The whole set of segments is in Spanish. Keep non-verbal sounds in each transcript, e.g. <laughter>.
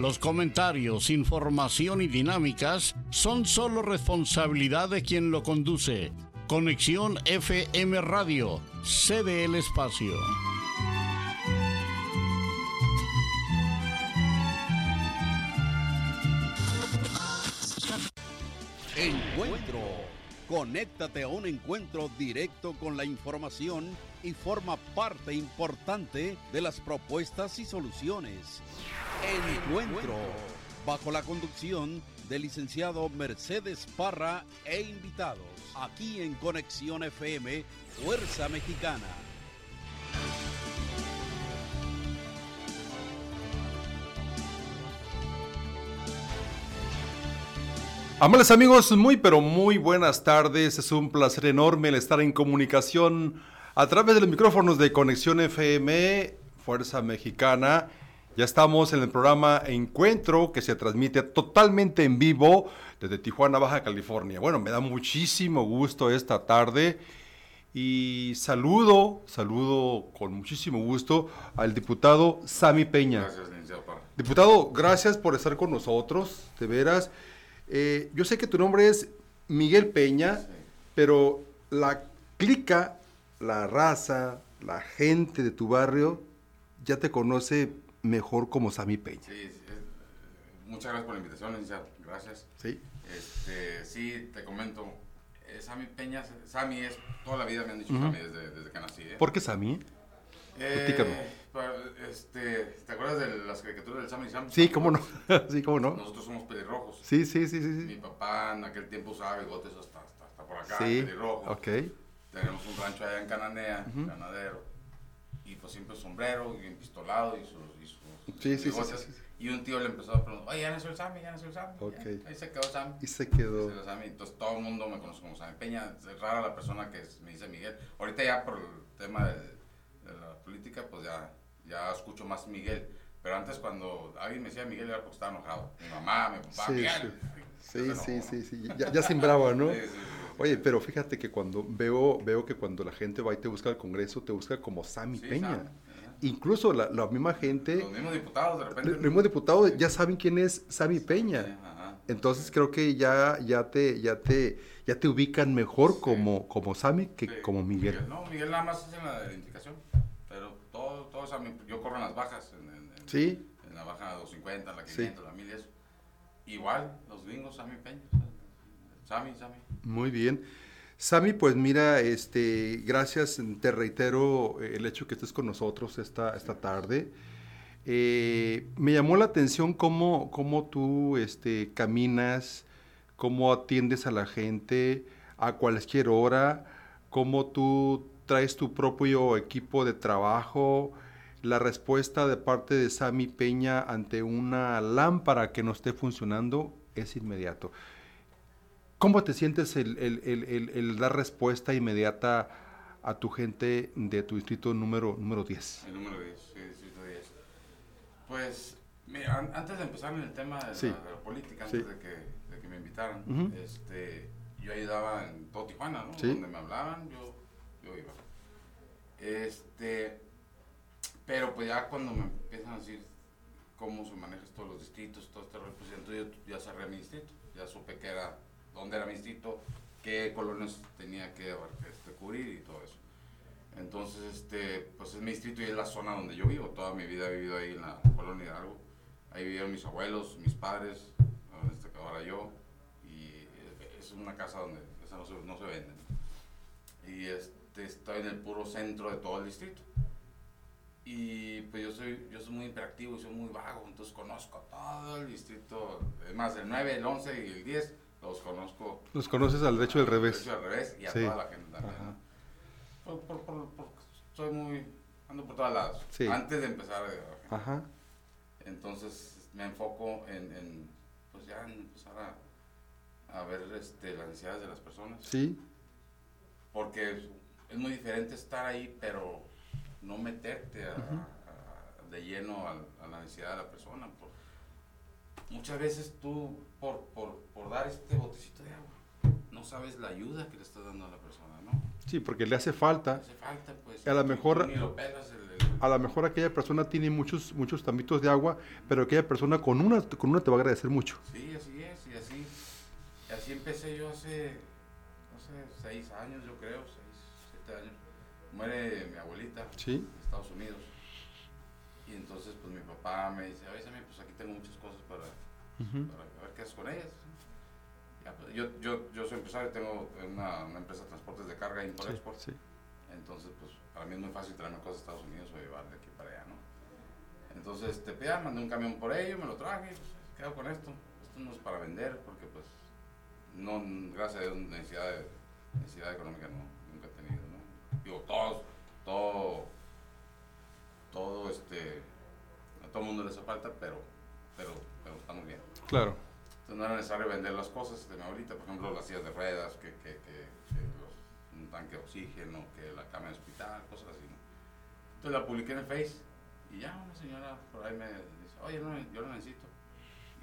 Los comentarios, información y dinámicas son solo responsabilidad de quien lo conduce. Conexión FM Radio, cede el espacio. Encuentro. Conéctate a un encuentro directo con la información y forma parte importante de las propuestas y soluciones. Encuentro. Bajo la conducción del licenciado Mercedes Parra e invitados. Aquí en Conexión FM, Fuerza Mexicana. Amables amigos, muy pero muy buenas tardes. Es un placer enorme el estar en comunicación a través de los micrófonos de Conexión FM, Fuerza Mexicana. Ya estamos en el programa Encuentro que se transmite totalmente en vivo desde Tijuana, Baja California. Bueno, me da muchísimo gusto esta tarde y saludo, saludo con muchísimo gusto al diputado Sami Peña. Gracias, licenciado Parra. Diputado, gracias por estar con nosotros, de veras. Eh, yo sé que tu nombre es Miguel Peña, pero la clica, la raza, la gente de tu barrio ya te conoce mejor como Sami Peña. Sí, sí, muchas gracias por la invitación, licenciado. Gracias. ¿Sí? Este, sí, te comento. eh, Sammy Peña, Sammy es, toda la vida me han dicho Ujú. Sammy desde, desde que nací. ¿eh? ¿Por qué Sami? Eh, este, ¿Te acuerdas de las caricaturas del Sammy y Sam? Sí, cómo no. <laughs> sí, cómo no. Nosotros somos pelirrojos. Sí, sí, sí, sí. Mi papá en aquel tiempo usaba bigotes hasta, hasta, hasta por acá, Sí, pelirrojo. ok. Tenemos un rancho allá en Cananea, ganadero. Y pues siempre sombrero y sus, y sus Sí, sí, sí. Y un tío le empezó a preguntar, oye, ya nació el Sammy, ya nació el Sammy. Ok. Ya, Ahí se quedó Sammy. Y se quedó. Sammy. Entonces todo el mundo me conoce como Sammy Peña. Es rara la persona que me dice Miguel. Ahorita ya por el tema de, de la política, pues ya, ya escucho más Miguel. Pero antes cuando alguien me decía Miguel era porque estaba enojado. Mi mamá, mi papá, Sí, Miguel. Sí, sí, sí. Ya, ya sembraba, ¿no? Sí, sí. Oye, pero fíjate que cuando veo, veo que cuando la gente va y te busca al Congreso, te busca como Peña. Sammy, ajá. Incluso la, la misma gente, Los mismos diputados de repente. los mismos diputados ya saben quién es Sami Sí, Peña. ajá. Entonces creo que ya, ya te, ya te, ya te ubican mejor Sí. como, como Sami que Sí, como Miguel. No, Miguel nada más es en la identificación. Pero todo, todo Sammy, yo corro en las bajas. En, en- en- Sí. En la baja 250, la Sí. 500, la 1000 y eso. Igual, los gringos, Sammy Peña. Sammy, Sammy. Muy bien. Sami, pues mira, este, gracias, te reitero el hecho que estés con nosotros esta, esta tarde. Eh, me llamó la atención cómo, cómo tú este, caminas, cómo atiendes a la gente a cualquier hora, cómo tú traes tu propio equipo de trabajo, la respuesta de parte de Sami Peña ante una lámpara que no esté funcionando es inmediato. ¿Cómo te sientes el, el- el- el- el dar respuesta inmediata a tu gente de tu distrito número, número 10? El número 10, sí, sí, 10. Pues, mira, an- antes de empezar en el tema de, Sí. la, de la política, Sí. antes de, que, de que me invitaran, este, yo ayudaba en todo Tijuana, ¿no? Sí. Donde me hablaban, yo, yo iba. Este, pero pues ya cuando me empiezan a decir cómo se manejan todos los distritos, todo este rollo, pues entonces yo ya cerré mi distrito, ya supe que era, dónde era mi distrito, qué colonias tenía que este, cubrir y todo eso. Entonces, este, pues es mi distrito y es la zona donde yo vivo. Toda mi vida he vivido ahí en la colonia Hidalgo. Ahí vivieron mis abuelos, mis padres, este, ahora yo. Y es una casa donde esa no se, no se vende. Y este, estoy en el puro centro de todo el distrito. Y pues yo soy, yo soy muy interactivo y soy muy vago, entonces conozco todo el distrito. Más, el 9, el 11 y el 10 los conozco. Los conoces al derecho al al revés. derecho y al revés y a Sí. toda la gente también. Por, por, por, soy muy. ando por todos lados. Sí. Antes de empezar. Ajá. Entonces me enfoco en, en, pues ya en empezar a, a ver este, las necesidades de las personas. Sí. Porque es muy diferente estar ahí, pero no meterte a- a- de lleno a, a la necesidad de la persona. Por- muchas veces tú, por, por, por dar este botecito de agua, no sabes la ayuda que le estás dando a la persona, ¿no? Sí, porque le hace falta. Hace falta, pues. A lo mejor- el- el- A lo mejor aquella persona tiene muchos, muchos tambitos de agua, pero aquella persona con una, con una te va a agradecer mucho. Sí, así es, y así, y así empecé yo hace, no sé, seis años, yo creo, seis, siete años. Muere mi abuelita Sí. en Estados Unidos. Y entonces, pues mi papá me dice, oye, Sammy, pues aquí tengo muchas cosas para, para ver qué haces con ellas. Ya, pues, yo, yo, yo soy empresario, tengo una, una empresa de transportes de carga import-export. Sí, sí. Entonces, pues para mí es muy fácil traerme cosas a Estados Unidos o llevar de aquí para allá, ¿no? Entonces, este, pues, ya mandé un camión por ello, me lo traje, pues, quedo con esto. Esto no es para vender, porque pues, no, gracias a Dios, necesidad, de, necesidad económica no, nunca he tenido, ¿no? Digo, todos, todo, todo, este, a todo mundo le hace falta, pero, pero, pero estamos bien. Claro. Entonces no era necesario vender las cosas de abuelita, por ejemplo, las sillas de ruedas, que, que, que, que los- un tanque de oxígeno, que la cama de hospital, cosas así. ¿no? Entonces la publiqué en el Face y ya una señora por ahí me dice, oye, no, yo lo necesito.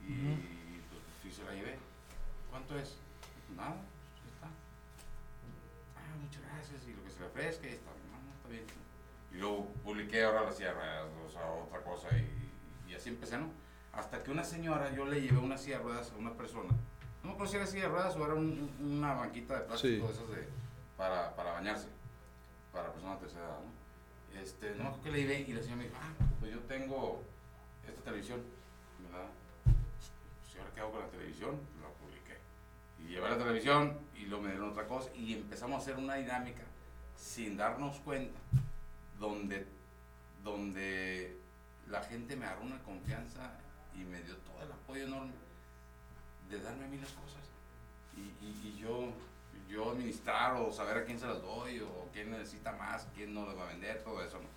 Y pues sí se la llevé. ¿Cuánto es? Nada, pues, está. Ah, muchas gracias. Y lo que se le ofrezca, ahí está. No, no, está bien. Y luego publiqué ahora la ruedas, o sea, otra cosa, y, y así empecé, ¿no? Hasta que una señora, yo le llevé una silla de ruedas a una persona. No me acuerdo si era silla de ruedas o era un- un- una banquita de plástico, Sí. esas de, para, para bañarse, para personas de tercera edad, ¿no? Este, no me acuerdo que le llevé y la señora me dijo, ah, pues yo tengo esta televisión, ¿verdad? Pues, ¿y ahora qué hago con la televisión? La publiqué. Y llevé la televisión y luego me dieron otra cosa y empezamos a hacer una dinámica sin darnos cuenta, donde, donde la gente me agarró una confianza y me dio todo el apoyo enorme de darme a mí las cosas. Y, y- y yo, yo administrar o saber a quién se las doy o quién necesita más, quién no les va a vender, todo eso. ¿no?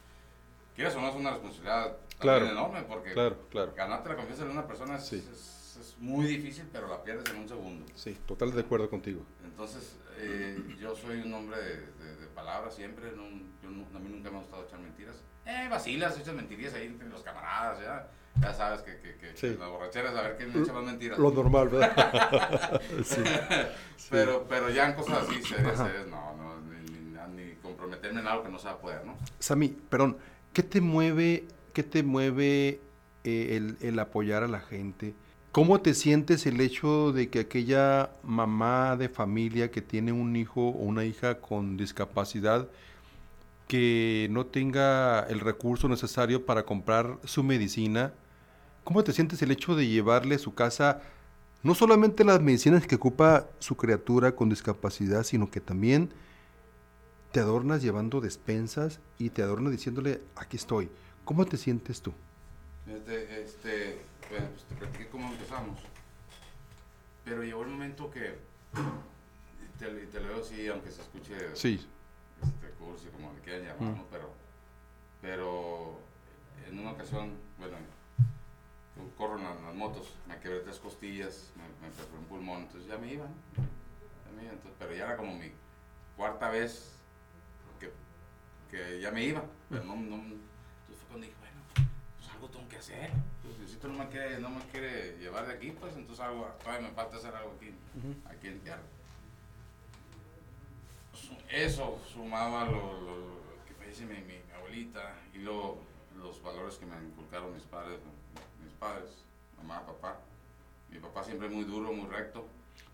Quieras o no, es una responsabilidad Claro. enorme porque Claro, claro. ganarte la confianza de una persona es, Sí. es- es muy difícil, pero la pierdes en un segundo. Sí, total de acuerdo contigo. Entonces, eh, yo soy un hombre de, de, de palabras siempre, no, yo nu- a mí nunca me ha gustado echar mentiras. Eh, vacilas, echas mentiras ahí entre los camaradas, ya, ya sabes que, que, que, Sí. que la borrachera es a ver quién echa más mentiras. Lo normal, ¿verdad? <laughs> sí. Pero, pero ya en cosas así, serias, serias, no, no, ni, ni- ni comprometerme en algo que no se va a poder, ¿no? Sammy, perdón, ¿qué te mueve, qué te mueve eh, el, el apoyar a la gente? ¿Cómo te sientes el hecho de que aquella mamá de familia que tiene un hijo o una hija con discapacidad que no tenga el recurso necesario para comprar su medicina, ¿cómo te sientes el hecho de llevarle a su casa no solamente las medicinas que ocupa su criatura con discapacidad, sino que también te adornas llevando despensas y te adornas diciéndole, aquí estoy. ¿Cómo te sientes tú? Este, este, bueno, pues te platiqué cómo empezamos. Pero llegó el momento que, te, te lo digo así, aunque se escuche Sí, cursi, como le quieran llamar, Mm. ¿no? Pero, pero en una ocasión, bueno, yo corro en las, motos, me quebré tres costillas, me, me perforé un pulmón, entonces ya me iba, ¿no? Ya me iba, entonces, pero ya era como mi cuarta vez que, que ya me iba, pero no, no, entonces fue cuando dije, bueno, pues algo tengo que hacer, pues Diosito no me quiere, no me quiere llevar de aquí, pues entonces algo, todavía me falta hacer algo aquí, aquí en Tierra. Su- Eso sumado a lo, lo- lo que me dice mi, mi- mi abuelita y luego los valores que me inculcaron mis padres, mis padres, mamá, papá. Mi papá siempre muy duro, muy recto.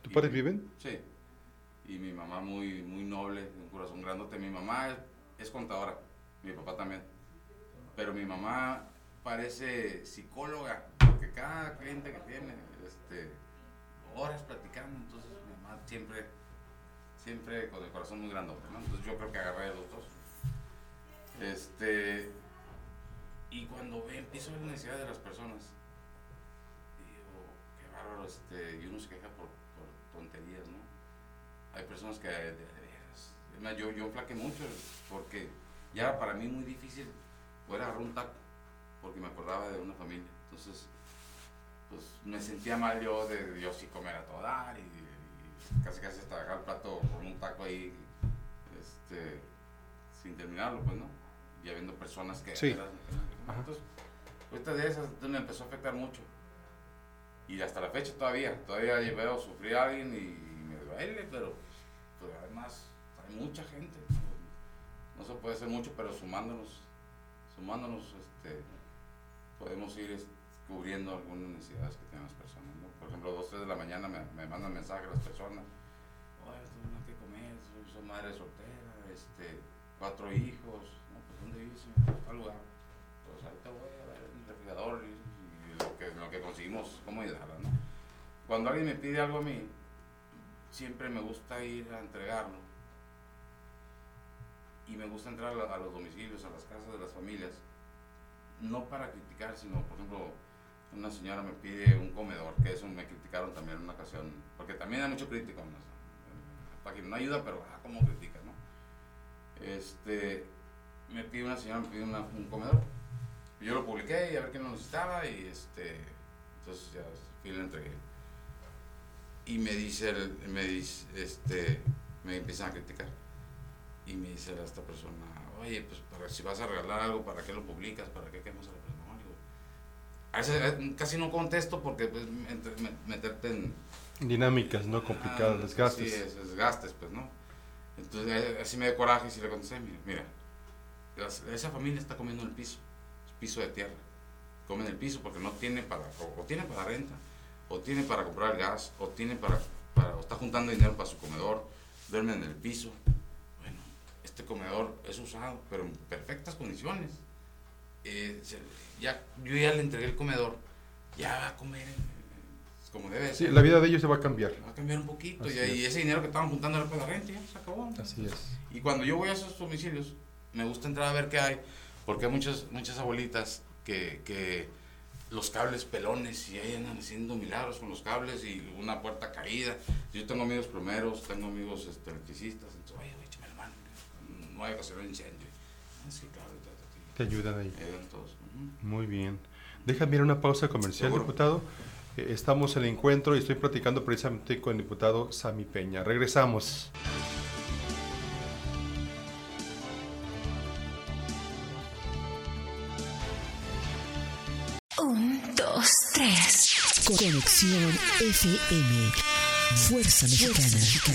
¿tus padres viven? Sí. Y mi mamá muy, muy noble, un corazón grandote. Mi mamá es, es contadora, mi papá también. Pero mi mamá parece psicóloga, porque cada cliente que tiene, este, horas platicando, entonces mi mamá siempre, siempre con el corazón muy grandote, ¿no? Entonces yo creo que agarré a los dos. Este, y cuando ve, empiezo a ver la necesidad de las personas, digo, qué bárbaro, este, y uno se queja por, tonterías, ¿no? Hay personas que, de, de más, yo, yo flaqué mucho, porque ya para mí muy difícil poder agarrar un taco, porque me acordaba de una familia, entonces, pues me sentía mal yo de yo sí comer a todo dar, y, casi casi hasta dejar el plato con un taco ahí, este, sin terminarlo, pues, ¿no? Y habiendo personas que... Sí. Entonces, ahorita de esas entonces me empezó a afectar mucho. Y hasta la fecha todavía, todavía veo sufrir a alguien y me duele, pero pues, además hay mucha gente. No se puede hacer mucho, pero sumándonos, sumándonos, este, podemos ir cubriendo algunas necesidades que tienen las personas. ¿no? Por ejemplo, dos, tres de la mañana me, me mandan mensajes las personas. Oye, tengo nada que comer, soy, soy madre soltera, este, cuatro hijos. No, pues ¿dónde vives? señor? Tal lugar. Pues ahorita voy a ver el refrigerador y, lo, que, lo que conseguimos, cómo ayudarla, ¿no? Cuando alguien me pide algo a mí, siempre me gusta ir a entregarlo. Y me gusta entrar a los domicilios, a las casas de las familias, no para criticar, sino, por ejemplo, una señora me pide un comedor, que eso me criticaron también en una ocasión, porque también hay mucho crítico en página, no ayuda, pero ah, cómo critica, ¿no? Este, me pide una señora, me pide una- un comedor, yo lo publiqué y a ver quién lo necesitaba y este, entonces ya fui y entregué. Y me dice, el- me dice, este, me empiezan a criticar. Y me dice esta persona, oye, pues para, si vas a regalar algo, ¿para qué lo publicas? ¿Para qué quemas a a veces eh, casi no contesto porque pues, meterte en, Dinámicas, ¿no? Complicadas, Ah, desgastes. Sí, es, desgastes, pues, ¿no? Entonces, eh, así me dio coraje y sí le contesté, mira, mira, las- esa familia está comiendo en el piso, es piso de tierra. Come en el piso porque no tiene para, o, o tiene para renta, o tiene para comprar gas, o tiene para, para, o está juntando dinero para su comedor, duerme en el piso. Bueno, este comedor es usado, pero en perfectas condiciones. Eh, ya, yo ya le entregué el comedor, ya va a comer en- como debe Sí, ser. la vida de ellos se va a cambiar. Va a cambiar un poquito Así y, es. y ese dinero que estaban juntando era para la renta, ya se acabó. Así es. Y cuando yo voy a esos domicilios, me gusta entrar a ver qué hay, porque hay muchas, muchas abuelitas que, que los cables pelones y ahí andan haciendo milagros con los cables y una puerta caída. Yo tengo amigos plomeros, tengo amigos este, electricistas, entonces, oye, échame la mano, no hay hacer un incendio. Ah, sí, claro, ta, ta, ta. Te ayudan ahí. Muy bien. Déjame ir a una pausa comercial, Seguro. diputado. Eh, Estamos en el encuentro y estoy platicando precisamente con el diputado Sami Peña. Regresamos. Un, dos, tres. Conexión FM. Fuerza Mexicana. Con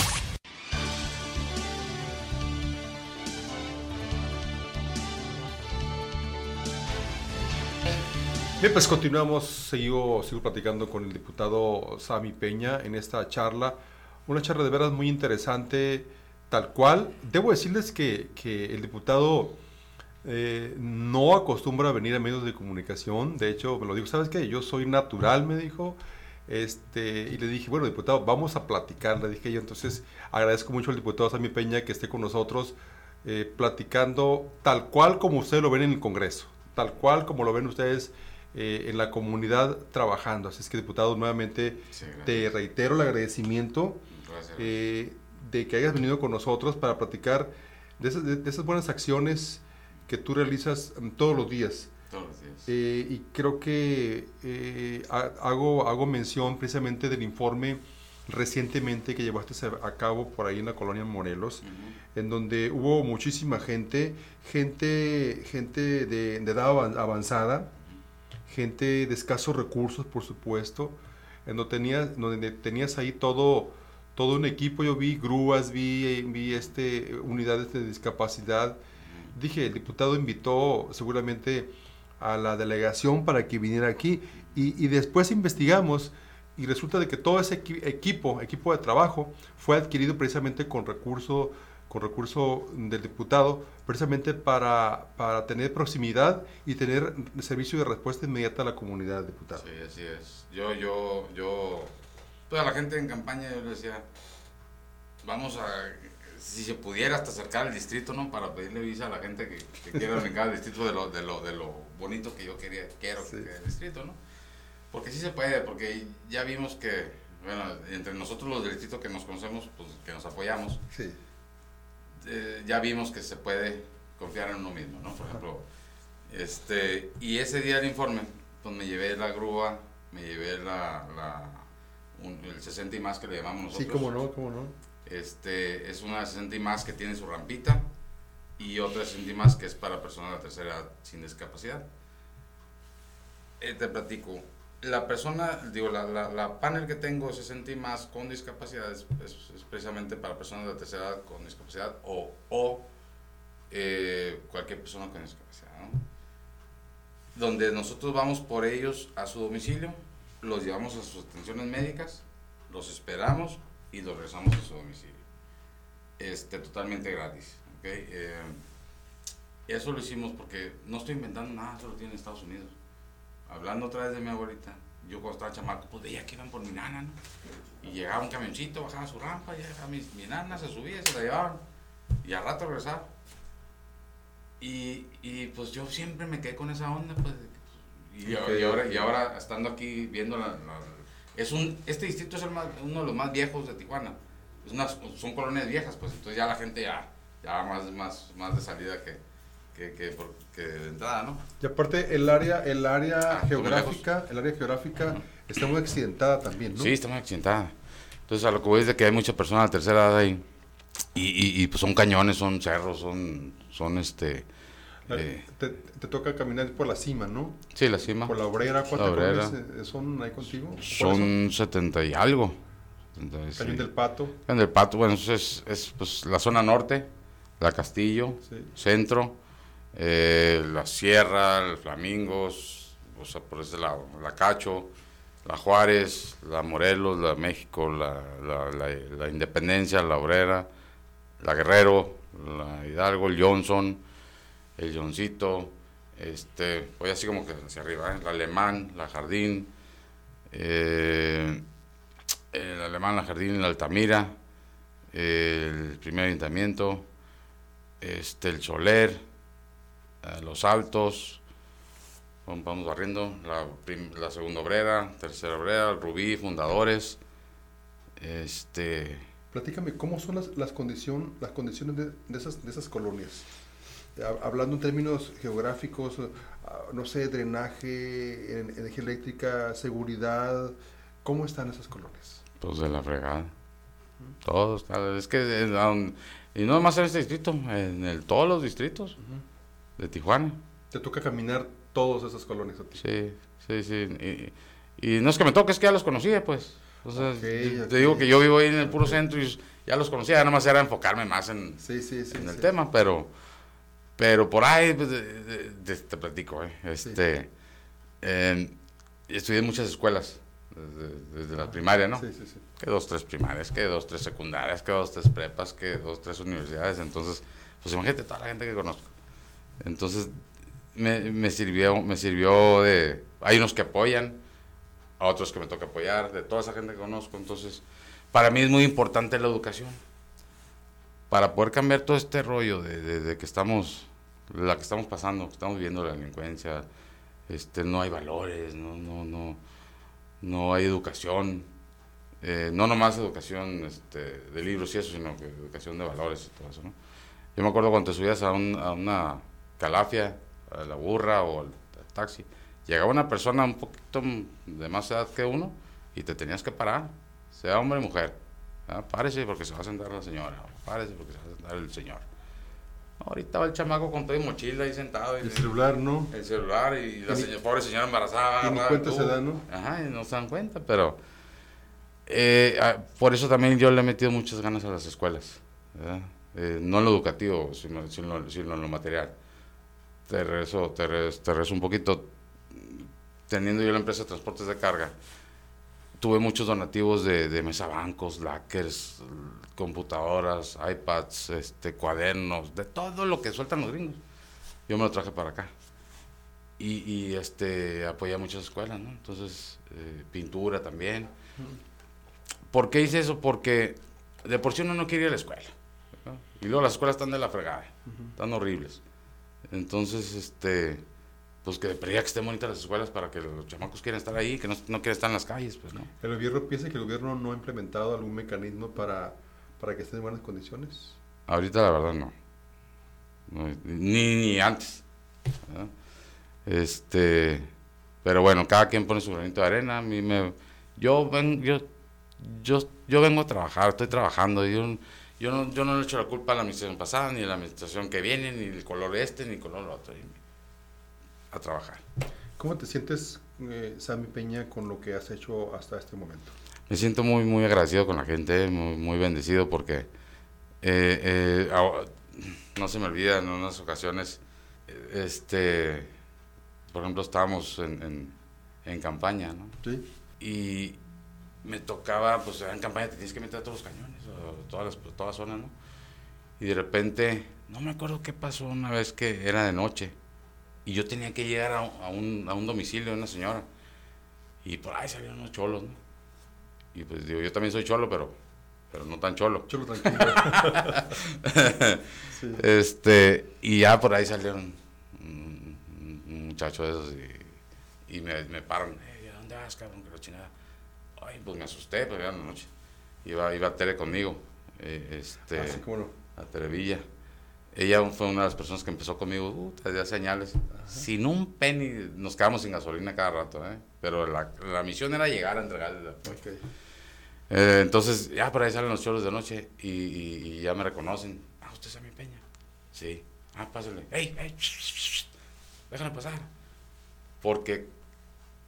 Bien, pues continuamos, sigo, sigo platicando con el diputado Sami Peña en esta charla, una charla de veras muy interesante, tal cual. Debo decirles que, que el diputado eh, no acostumbra a venir a medios de comunicación, de hecho me lo dijo, ¿sabes qué? Yo soy natural, me dijo, este, y le dije, bueno, diputado, vamos a platicar, le dije yo, entonces agradezco mucho al diputado Sami Peña que esté con nosotros eh, platicando tal cual como ustedes lo ven en el Congreso, tal cual como lo ven ustedes eh, en la comunidad trabajando. Así es que, diputado, nuevamente Sí, te reitero el agradecimiento eh, de que hayas venido con nosotros para platicar de esas, de- de esas buenas acciones que tú realizas mm, todos los días. Todos los días. Eh, y creo que eh, ha- hago, hago mención precisamente del informe recientemente que llevaste a cabo por ahí en la colonia Morelos, Ujú. en donde hubo muchísima gente, gente, gente de, de edad avan- avanzada, gente de escasos recursos, por supuesto, en donde tenías, donde tenías ahí todo, todo un equipo, yo vi grúas, vi, vi este, unidades de discapacidad. Dije, el diputado invitó seguramente a la delegación para que viniera aquí y, y después investigamos y resulta de que todo ese equipo, equipo de trabajo, fue adquirido precisamente con recurso, con recurso del diputado, precisamente para, para tener proximidad y tener servicio de respuesta inmediata a la comunidad, diputado. Sí, así es. Yo, yo, yo, toda la gente en campaña, yo le decía, vamos a, si se pudiera hasta acercar al distrito, ¿no? Para pedirle visa a la gente que, que quiera venir al distrito de lo, de, lo, de lo bonito que yo quería, quiero que el distrito, ¿no? Porque sí se puede, porque ya vimos que, bueno, entre nosotros los del distrito que nos conocemos, pues que nos apoyamos, sí. Eh, ya vimos que se puede confiar en uno mismo, ¿no? Por ejemplo, este, y ese día del informe, pues me llevé la grúa, me llevé la, la el 60 y más que le llamamos nosotros. Sí, cómo no, cómo no. Este, es una 60 y más que tiene su rampita y otra 60 y más que es para personas de la tercera edad sin discapacidad. Eh, te platico, la persona, digo, la, la, panel que tengo 60 y más con discapacidad es, precisamente para personas de tercera edad con discapacidad o, o eh, cualquier persona con discapacidad, Donde nosotros vamos por ellos a su domicilio, los llevamos a sus atenciones médicas, los esperamos y los regresamos a su domicilio. Este, totalmente gratis, eh, eso lo hicimos porque no estoy inventando nada, eso lo tiene Estados Unidos hablando otra vez de mi abuelita, yo cuando estaba chamaco, pues veía que iban por mi nana, ¿no? Y llegaba un camioncito, bajaba su rampa, y mi, mi nana se subía, se la llevaban, y al rato regresaba. Y, y pues yo siempre me quedé con esa onda, pues. Y, ahora, y ahora, estando aquí viendo la, es un, este distrito es el más, uno de los más viejos de Tijuana. Es una, son colonias viejas, pues entonces ya la gente ya, ya más, más, más de salida que, que, que, que, de entrada, ¿no? Y aparte el área, el área ah, geográfica, el área geográfica está muy accidentada también, ¿no? Sí, está muy accidentada. Entonces a lo que voy es de que hay muchas personas de tercera edad ahí y, y, pues son cañones, son cerros, son, son este... Eh, te, te, toca caminar por la cima, ¿no? Sí, la cima. Por la obrera, ¿cuántas eh, son ahí contigo? Son 70 y algo. Cañón del Pato. Cañón del Pato, bueno, es, es pues, la zona norte, la Castillo, centro, eh, la Sierra, el Flamingos, o sea, por ese lado, la Cacho, la Juárez, la Morelos, la México, la, Independencia, la Obrera, la Guerrero, la Hidalgo, el Johnson, el Johncito, este, voy así como que hacia arriba, ¿eh? la Alemán, la Jardín, eh, el Alemán, la Jardín, la Altamira, el primer ayuntamiento, este, el Soler, los altos, vamos barriendo, la, la, segunda obrera, tercera obrera, Rubí, fundadores. Este... Platícame, ¿cómo son las, las, condición, las condiciones de, esas, de esas colonias? Hablando en términos geográficos, ah, no sé, drenaje, energía eléctrica, seguridad, ¿cómo están esas colonias? Pues de la fregada. Todos, es que, y no más en este distrito, en el, todos los distritos de Tijuana. Te toca caminar todas esas colonias a ti. Sí, sí, sí. Y, no es que me toque, es que ya los conocía, pues. O sea, te digo que yo vivo ahí en el puro centro y ya los conocía, nada más era enfocarme más en, en el tema, pero pero por ahí pues, te platico, eh, este, estudié en muchas escuelas, desde, la primaria, ¿no? Sí, sí, sí. Que dos, tres primarias, que dos, tres secundarias, que dos, tres prepas, que dos, tres universidades, entonces, pues imagínate toda la gente que conozco. Entonces, me, sirvió, me sirvió de... Hay unos que apoyan, a otros que me toca apoyar, de toda esa gente que conozco. Entonces, para mí es muy importante la educación. Para poder cambiar todo este rollo de, que estamos, la que estamos pasando, que estamos viendo la delincuencia, este, no hay valores, no, no, no, no hay educación. Eh, no nomás educación este, de libros y eso, sino que educación de valores y todo eso, ¿no? Yo me acuerdo cuando te subías a, a una calafia, a la burra o al, taxi, llegaba una persona un poquito de más edad que uno y te tenías que parar, sea hombre o mujer. ¿ah? Párese porque se va a sentar la señora, párese porque se va a sentar el señor. Ahorita va el chamaco con todo y mochila ahí sentado. El celular, ¿no? El celular y la pobre señora embarazada. Y ni cuenta se da, ¿no? Ajá, y no se dan cuenta, pero... Eh, ah, por eso también yo le he metido muchas ganas a las escuelas. Eh, no en lo educativo, sino, sino en lo material te regreso, te, regreso, te regreso un poquito. Teniendo yo la empresa de transportes de carga, tuve muchos donativos de, de mesabancos, lockers, computadoras, iPads, este, cuadernos, de todo lo que sueltan los gringos. Yo me lo traje para acá. Y, y este, apoyé a muchas escuelas, ¿no? Entonces, eh, pintura también. ¿Por qué hice eso? Porque de por sí uno no quiere ir a la escuela. ¿no? Y luego las escuelas están de la fregada, están horribles. Entonces, este, pues que debería que estén bonitas las escuelas para que los chamacos quieran estar ahí, que no, no quieran estar en las calles, pues, ¿no? ¿El gobierno piensa que el gobierno no ha implementado algún mecanismo para, para que estén en buenas condiciones? Ahorita la verdad no. No, ni, ni antes. ¿verdad? Este, pero bueno, cada quien pone su granito de arena. A mí me, yo, ven, yo, yo, yo vengo a trabajar, estoy trabajando. Yo, yo, no, yo no le echo la culpa a la administración pasada, ni a la administración que viene, ni el color este, ni el color otro. A trabajar. ¿Cómo te sientes, eh, Sammy Peña, con lo que has hecho hasta este momento? Me siento muy, muy agradecido con la gente, muy, muy bendecido porque eh, eh, ahora- no se me olvida en unas ocasiones, eh, este, por ejemplo, estábamos en, en, en campaña, ¿no? Sí. Y me tocaba, pues en campaña te tienes que meter a todos los cañones, o todas las, todas las zonas, ¿no? Y de repente, no me acuerdo qué pasó una vez que era de noche, y yo tenía que llegar a, a un, a un domicilio de una señora, y por ahí salieron unos cholos, ¿no? Y pues digo, yo también soy cholo, pero, pero no tan cholo. Cholo tranquilo. <laughs> Sí. Este, y ya por ahí salieron un, un muchacho de esos y, y me, me paran. "Eh, ¿a ¿Dónde vas, cabrón? Que la chingada. Ay, pues me asusté, pero era la noche. Iba, iba Tere conmigo. eh, este, como no. a Terevilla. Ella fue una de las personas que empezó conmigo uh, desde hace años. Sin un penny, nos quedamos sin gasolina cada rato, ¿eh? Pero la, la misión era llegar a entregarle la Ok. eh, entonces, ya por ahí salen los choros de noche y, y- y ya me reconocen. Ah, usted es mi Peña. Sí. Ah, pásale. ¡Ey, ey! shh, shh, shh, Déjame pasar. Porque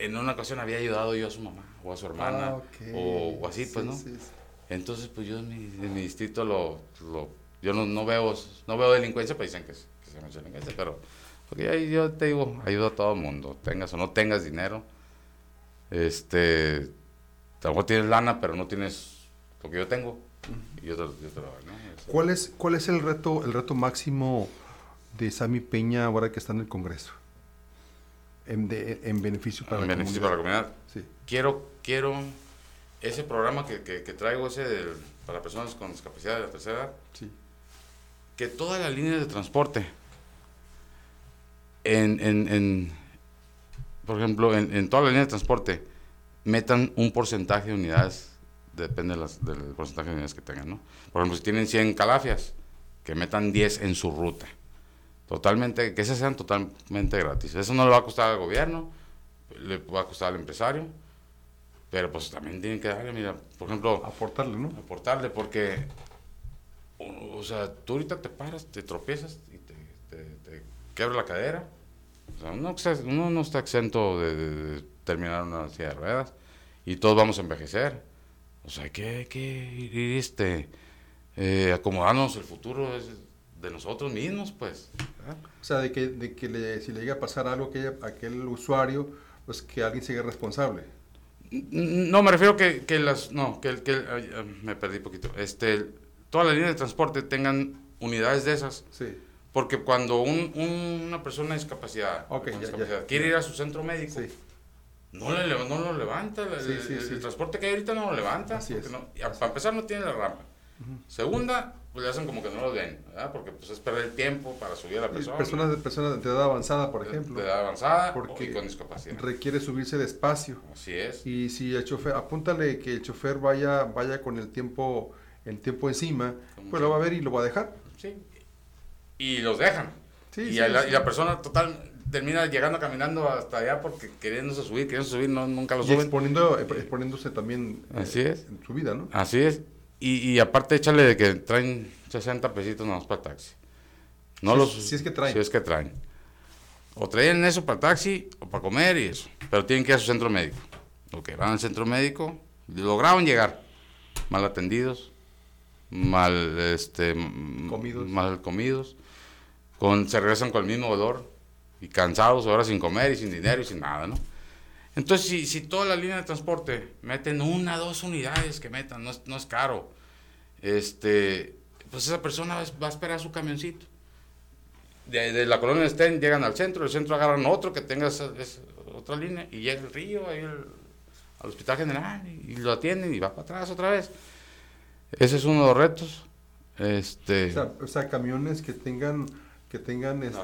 en una ocasión había ayudado yo a su mamá o a su hermana Ah, o, o así, pues, Sí, ¿no? sí, sí. Entonces, pues yo en mi, en mi distrito lo, lo- yo no, no veo no veo delincuencia, pues dicen que, que se llama delincuencia, pero porque ahí yo te digo, ayudo a todo el mundo, tengas o no tengas dinero, este, mejor tienes lana, pero no tienes lo que yo tengo, y yo te, yo te lo doy, ¿no? Es- ¿Cuál es, ¿Cuál es el reto, el reto máximo de Sammy Peña ahora que está en el Congreso? En, de- en beneficio para en la beneficio para la comunidad. comunidad. Sí. Quiero, quiero ese programa que, que, que traigo, ese del- para personas con discapacidad de la tercera edad, Sí. que todas las líneas de transporte, en, en, en- por ejemplo, en, en todas las líneas de transporte, metan un porcentaje de unidades, depende de las- del porcentaje de unidades que tengan, ¿no? Por ejemplo, si tienen 100 calafias, que metan 10 en su ruta. Totalmente, que esas sean totalmente gratis. Eso no le va a costar al gobierno, le va a costar al empresario, pero pues también tienen que darle, mira, por ejemplo, Aportarle, ¿no? aportarle, porque, o, o sea, tú ahorita te paras, te tropiezas y te, te, te quiebra la cadera. O sea, uno, uno no está exento de, de- de terminar una silla de ruedas y todos vamos a envejecer. O sea, hay que, hay que ir, este, eh, acomodarnos el futuro es de nosotros mismos, pues. O sea, de que, de que le- si le llega a pasar algo a aquel usuario, pues que alguien se haga responsable. No, me refiero que, que las, no, que, el- que ay, ah, me perdí poquito. Este, todas las líneas de transporte tengan unidades de esas. Sí. Porque cuando un- un- una persona discapacidad, ya, discapacidad ya. quiere ir a su centro médico, Sí. no, le, no lo levanta. el- Sí, el, sí, el transporte que hay ahorita no lo levanta. Así es. no- y a- para empezar, no tiene la rampa. Segunda, pues le hacen como que no lo ven, ¿verdad? Porque pues es perder tiempo para subir a la persona. personas, de- personas de edad avanzada, por ejemplo, de edad avanzada porque y con discapacidad. requiere subirse despacio. Así es. Y si el chofer, apúntale que el chofer vaya, vaya con el tiempo, el tiempo encima, Con pues lo va a ver y lo va a dejar. Sí. Y los dejan. Sí, y, sí, la, sí. y la persona total termina llegando caminando hasta allá porque queriéndose subir, queriéndose subir, no, nunca lo Y suben. exponiendo, eh, exponiéndose también eh, Así es. en su vida, ¿no? Así es. Y, y aparte échale de que traen 60 pesitos nomás para taxi. No Si los, si es que traen. Si es que traen. O traen eso para taxi o para comer y eso. Pero tienen que ir a su centro médico. Ok, van al centro médico. Lograron llegar. Mal atendidos. Mal, este, Comidos. Mal comidos. Con, se regresan con el mismo olor. y cansados, ahora sin comer y sin dinero y sin nada, ¿no? Entonces, si, si toda la línea de transporte meten una, dos unidades que metan, no es, no es caro, este, pues esa persona va, va a esperar su camioncito. De, de la colonia Estén llegan al centro, del centro agarran otro que tenga esa, esa otra línea y llega el río, ahí el- al hospital general y, y lo atienden y va para atrás otra vez. Ese es uno de los retos. Este, O sea, o sea, camiones que tengan que tengan este,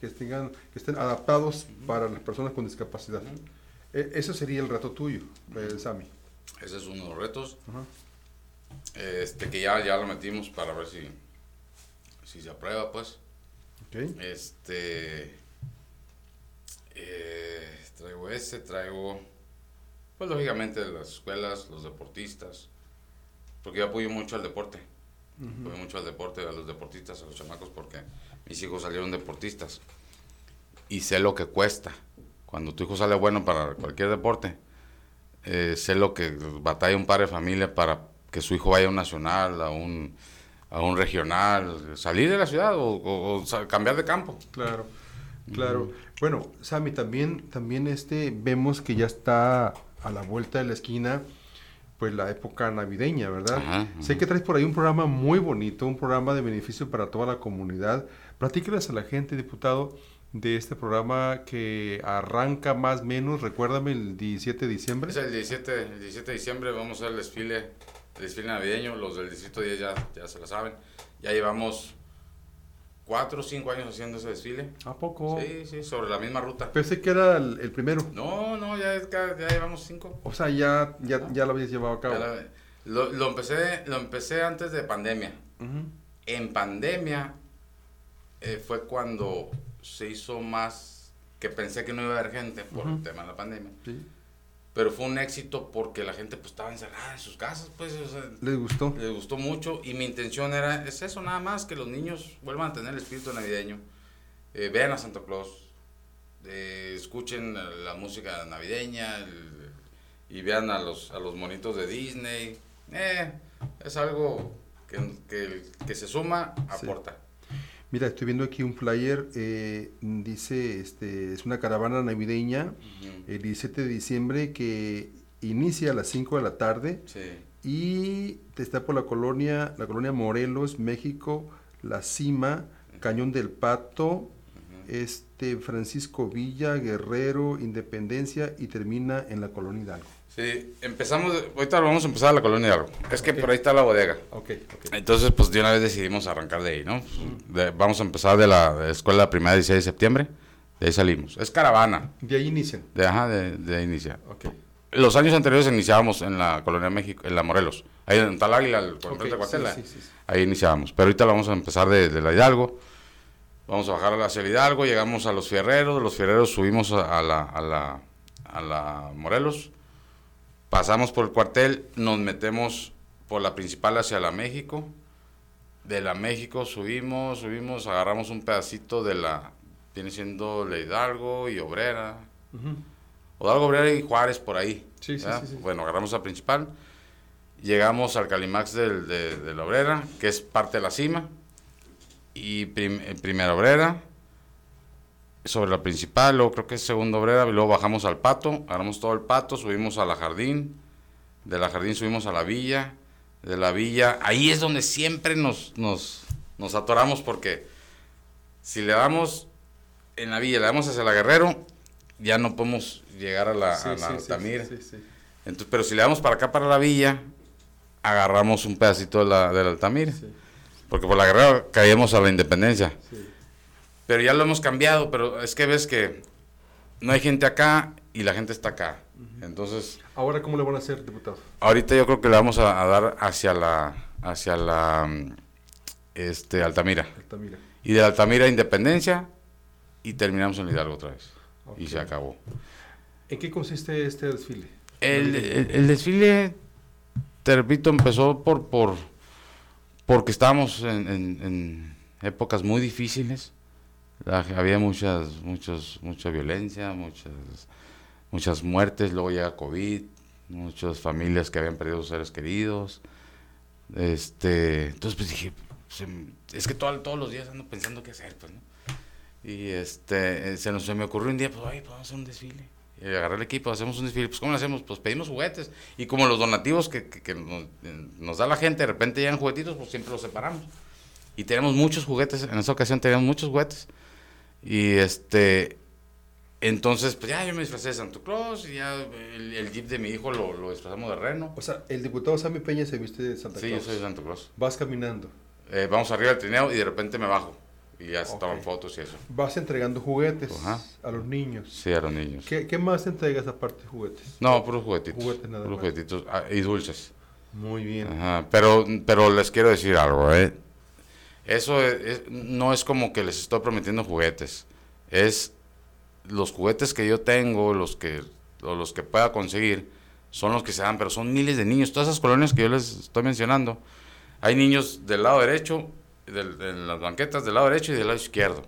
que tengan que estén adaptados para las personas con discapacidad. E- Eso sería el reto tuyo, eh, Sammy. Ese es uno de los retos. Ajá. Este, que ya, ya lo metimos para ver si, si se aprueba, pues. Ok. Este. eh, traigo ese, traigo. Pues lógicamente las escuelas, los deportistas. Porque yo apoyo mucho al deporte. Apoyo mucho al deporte, a los deportistas, a los chamacos, porque mis hijos salieron deportistas. Y sé lo que cuesta. Cuando tu hijo sale bueno para cualquier deporte, eh, sé lo que batalla un padre de familia para que su hijo vaya a un nacional, a un, a un regional, salir de la ciudad o, o- o sa- cambiar de campo. Claro, claro. Bueno, Sammy, también, también este, vemos que ya está a la vuelta de la esquina, pues la época navideña, ¿verdad? Ajá, Sé que traes por ahí un programa muy bonito, un programa de beneficio para toda la comunidad. Platícales a la gente, diputado, de este programa que arranca más o menos, recuérdame, el 17 de diciembre. Es el 17, el 17 de diciembre vamos a hacer el desfile, el desfile navideño, los del distrito 10 ya, ya se lo saben. Ya llevamos cuatro o cinco años haciendo ese desfile. ¿A poco? Sí, sí, sobre la misma ruta. Pensé que era el, el primero. No, no, ya, es ya llevamos cinco. O sea, ya, ya, ya lo habías llevado a cabo. La- lo, lo empecé, lo empecé antes de pandemia. Ujú. En pandemia eh, fue cuando se hizo más, que pensé que no iba a haber gente por el tema de la pandemia. Sí. Pero fue un éxito porque la gente pues estaba encerrada en sus casas, pues, o sea, ¿Les gustó? les gustó mucho y mi intención era, es eso nada más, que los niños vuelvan a tener el espíritu navideño, eh, vean a Santa Claus, eh, escuchen la música navideña el- y vean a los, a los monitos de Disney. Eh, es algo que, que, que se suma, Sí. Mira, estoy viendo aquí un flyer, eh, dice, este, es una caravana navideña el 17 de diciembre que inicia a las 5 de la tarde Sí. y está por la colonia, la colonia Morelos, México, La Cima, Cañón del Pato, este Francisco Villa, Guerrero, Independencia y termina en la colonia Hidalgo. Sí, empezamos, ahorita vamos a empezar a la colonia Hidalgo. Es que por ahí está la bodega. Ok, ok. Entonces, pues de una vez decidimos arrancar de ahí, ¿no? De- vamos a empezar de la, de la escuela primaria 16 de septiembre, de ahí salimos. Es caravana, De ahí inician. de, ajá, de, de ahí inicia. Ok. Los años anteriores iniciábamos en la colonia México, en la Morelos, ahí en Tal Águila, el- por Ok, enfrente de Cuatela. sí, sí, sí. Ahí iniciábamos. Pero ahorita la vamos a empezar de, de la Hidalgo. Vamos a bajar hacia el Hidalgo, llegamos a los Fierreros, de los Fierreros subimos a, a la, a, la, a la Morelos, pasamos por el cuartel, nos metemos por la principal hacia la México. De la México subimos, subimos, agarramos un pedacito de la, viene siendo la Hidalgo y Obrera. Hidalgo, Obrera y Juárez por ahí. Sí, sí, sí, sí. Bueno, agarramos la principal, llegamos al Calimax del- de, de la Obrera, que es parte de la cima, y prim- eh, primera Obrera, sobre la principal, luego creo que es segunda Obrera, y luego bajamos al Pato, agarramos todo el Pato, subimos a la Jardín, de la Jardín subimos a la Villa, de la Villa, ahí es donde siempre nos, nos, nos atoramos porque si le damos en la Villa, le damos hacia la Guerrero, ya no podemos llegar a la, Sí, a la sí, sí, Altamira. sí. Entonces, pero si le damos para acá, para la villa, agarramos un pedacito de la, de la Altamira. Porque por la guerra caímos a la independencia. Sí. Pero ya lo hemos cambiado, pero es que ves que no hay gente acá y la gente está acá. Entonces, Ahora, ¿cómo le van a hacer, diputado? ahorita yo creo que le vamos a, a dar hacia la, hacia la este, Altamira. Altamira. Y de Altamira a Independencia y terminamos en Hidalgo otra vez. Y se acabó. ¿En qué consiste este desfile? El, el- el desfile, te repito, empezó por, por porque estábamos en, épocas muy difíciles. Había muchas, muchos, mucha violencia, muchas, muchas muertes, luego llega COVID, muchas familias que habían perdido sus seres queridos. Este, entonces pues dije, m- es que todo- todos los días ando pensando qué hacer, pues, ¿no? Y este, se, nos, se me ocurrió un día, pues, oye, pues vamos a hacer un desfile. Y agarré el equipo, hacemos un desfile. Pues, ¿cómo lo hacemos? Pues pedimos juguetes. Y como los donativos que, que- que nos, eh, nos da la gente, de repente llegan juguetitos, pues siempre los separamos. Y tenemos muchos juguetes, en esa ocasión teníamos muchos juguetes. Y este, entonces, pues ya yo me disfracé de Santo Claus y ya el, el jeep de mi hijo lo, lo disfrazamos de reno. O sea, el diputado Sammy Peña se viste de Santa Sí, Claus. yo soy de Santo Claus. Vas caminando. Eh, vamos arriba del trineo y de repente me bajo. Y ya se toman fotos y eso. Vas entregando juguetes Ajá. a los niños. Sí, a los niños. ¿Qué, qué más entregas aparte de juguetes? No, puros juguetitos. Juguetes nada puros más. juguetitos ah, y dulces. Muy bien. Ajá, pero, pero les quiero decir algo, ¿eh? Eso es- es- no es como que les estoy prometiendo juguetes. Es los juguetes que yo tengo, los que, o los que pueda conseguir, son los que se dan, pero son miles de niños. Todas esas colonias que yo les estoy mencionando, hay niños del lado derecho, del- en las banquetas del lado derecho y del lado izquierdo.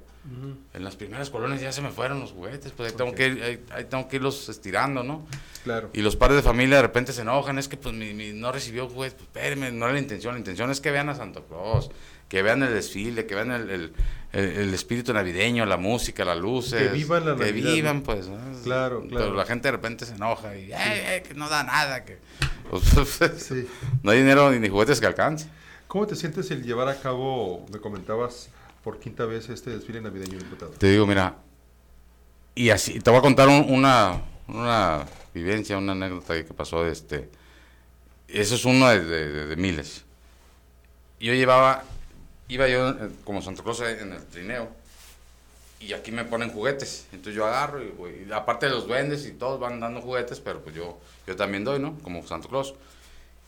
En las primeras colonias ya se me fueron los juguetes, pues ahí tengo, que, ir- ahí, ahí tengo que irlos estirando, ¿no? Claro. Y los padres de familia de repente se enojan, es que pues mi, mi- no recibió juguete, pues espérenme, no era la intención, la intención es que vean a Santa Claus, que vean el desfile, que vean el, el- el- el espíritu navideño, la música, las luces. Que vivan la Que Navidad, vivan, ¿no? pues. ¿no? Claro, Pero claro. la gente de repente se enoja y, "Ay, ay, que no da nada, que... <laughs> pues, Sí. no hay dinero ni, ni juguetes que alcance. ¿Cómo te sientes el llevar a cabo, me comentabas, por quinta vez este desfile navideño, diputado? Te digo, mira, y así, te voy a contar un- una, una vivencia, una anécdota que pasó, este, eso es uno de, de- de- de miles. Yo llevaba, iba yo eh, como Santa Claus en el trineo, y aquí me ponen juguetes, entonces yo agarro, y, y aparte de los duendes y todos van dando juguetes, pero pues yo, yo también doy, ¿no? Como Santa Claus.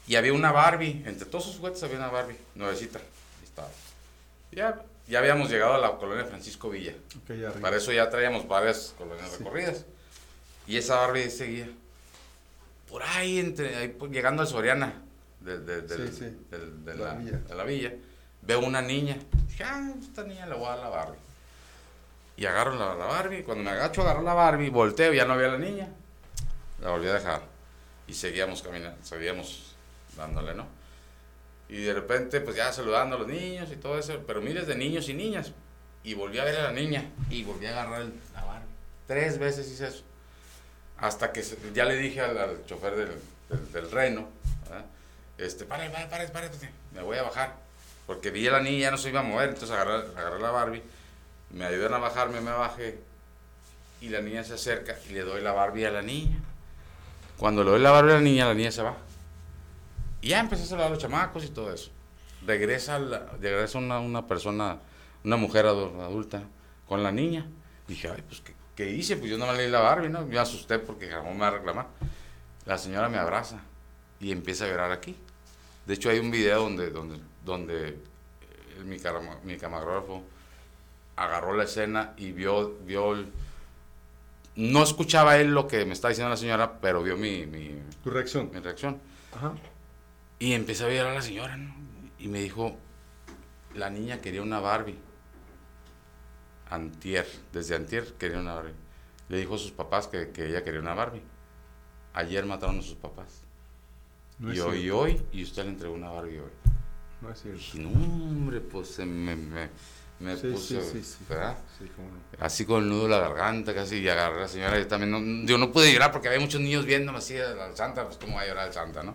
Y había una Barbie, entre todos sus juguetes había una Barbie, nuevecita, estaba. Ya, ya habíamos llegado a la colonia Francisco Villa. Para eso ya traíamos varias colonias recorridas. Y esa Barbie seguía. Por ahí, entre, ahí, pues, llegando al Soriana, de, de- del- Sí, sí. de, La la, villa. de la villa, veo una niña. Dije, ah, esta niña le voy a dar la Barbie. Y agarro la, la Barbie. Cuando me agacho a agarrar la Barbie, volteo, ya no había la niña. La volví a dejar. Y seguíamos caminando, seguíamos dándole, ¿no? Y de repente, pues ya saludando a los niños y todo eso, pero miles de niños y niñas. Y volví a ver a la niña y volví a agarrar la Barbie. Tres veces hice eso. Hasta que ya le dije al, al chofer del, del, del Reno, ¿verdad? este, pare, pare, pare, pare, me voy a bajar. Porque vi a la niña, ya no se iba a mover, entonces agarré, agarré la Barbie, me ayudan a bajarme, me bajé, y la niña se acerca y le doy la Barbie a la niña. Cuando le doy la Barbie a la niña, la niña se va. Y ya empecé a saludar a los chamacos y todo eso. Regresa, la- regresa una, una persona, una mujer adu- adulta con la niña. Dije, ay, pues, ¿qué, qué hice? Pues yo no me leí la Barbie, ¿no? Me asusté porque jamás me va a reclamar. La señora me abraza y empieza a llorar aquí. De hecho, hay un video donde, donde, donde mi, mi camarógrafo agarró la escena y vio, vio el- no escuchaba él lo que me estaba diciendo la señora, pero vio mi, mi, Tu reacción. mi reacción. Ajá. Y empecé a ver a la señora, ¿no? Y me dijo, la niña quería una Barbie. Antier, desde Antier quería una Barbie. Le dijo a sus papás que, que ella quería una Barbie. Ayer mataron a sus papás. No y hoy, hoy, y usted le entregó una Barbie hoy. No es cierto. Dije, no, hombre, pues me, me, me Sí, puse, sí, sí. ¿verdad? Sí, cómo no. Así con el nudo de la garganta, casi, y agarré a la señora. Yo también, no, yo no pude llorar porque había muchos niños viéndome así al Santa, pues cómo va a llorar el Santa, ¿no?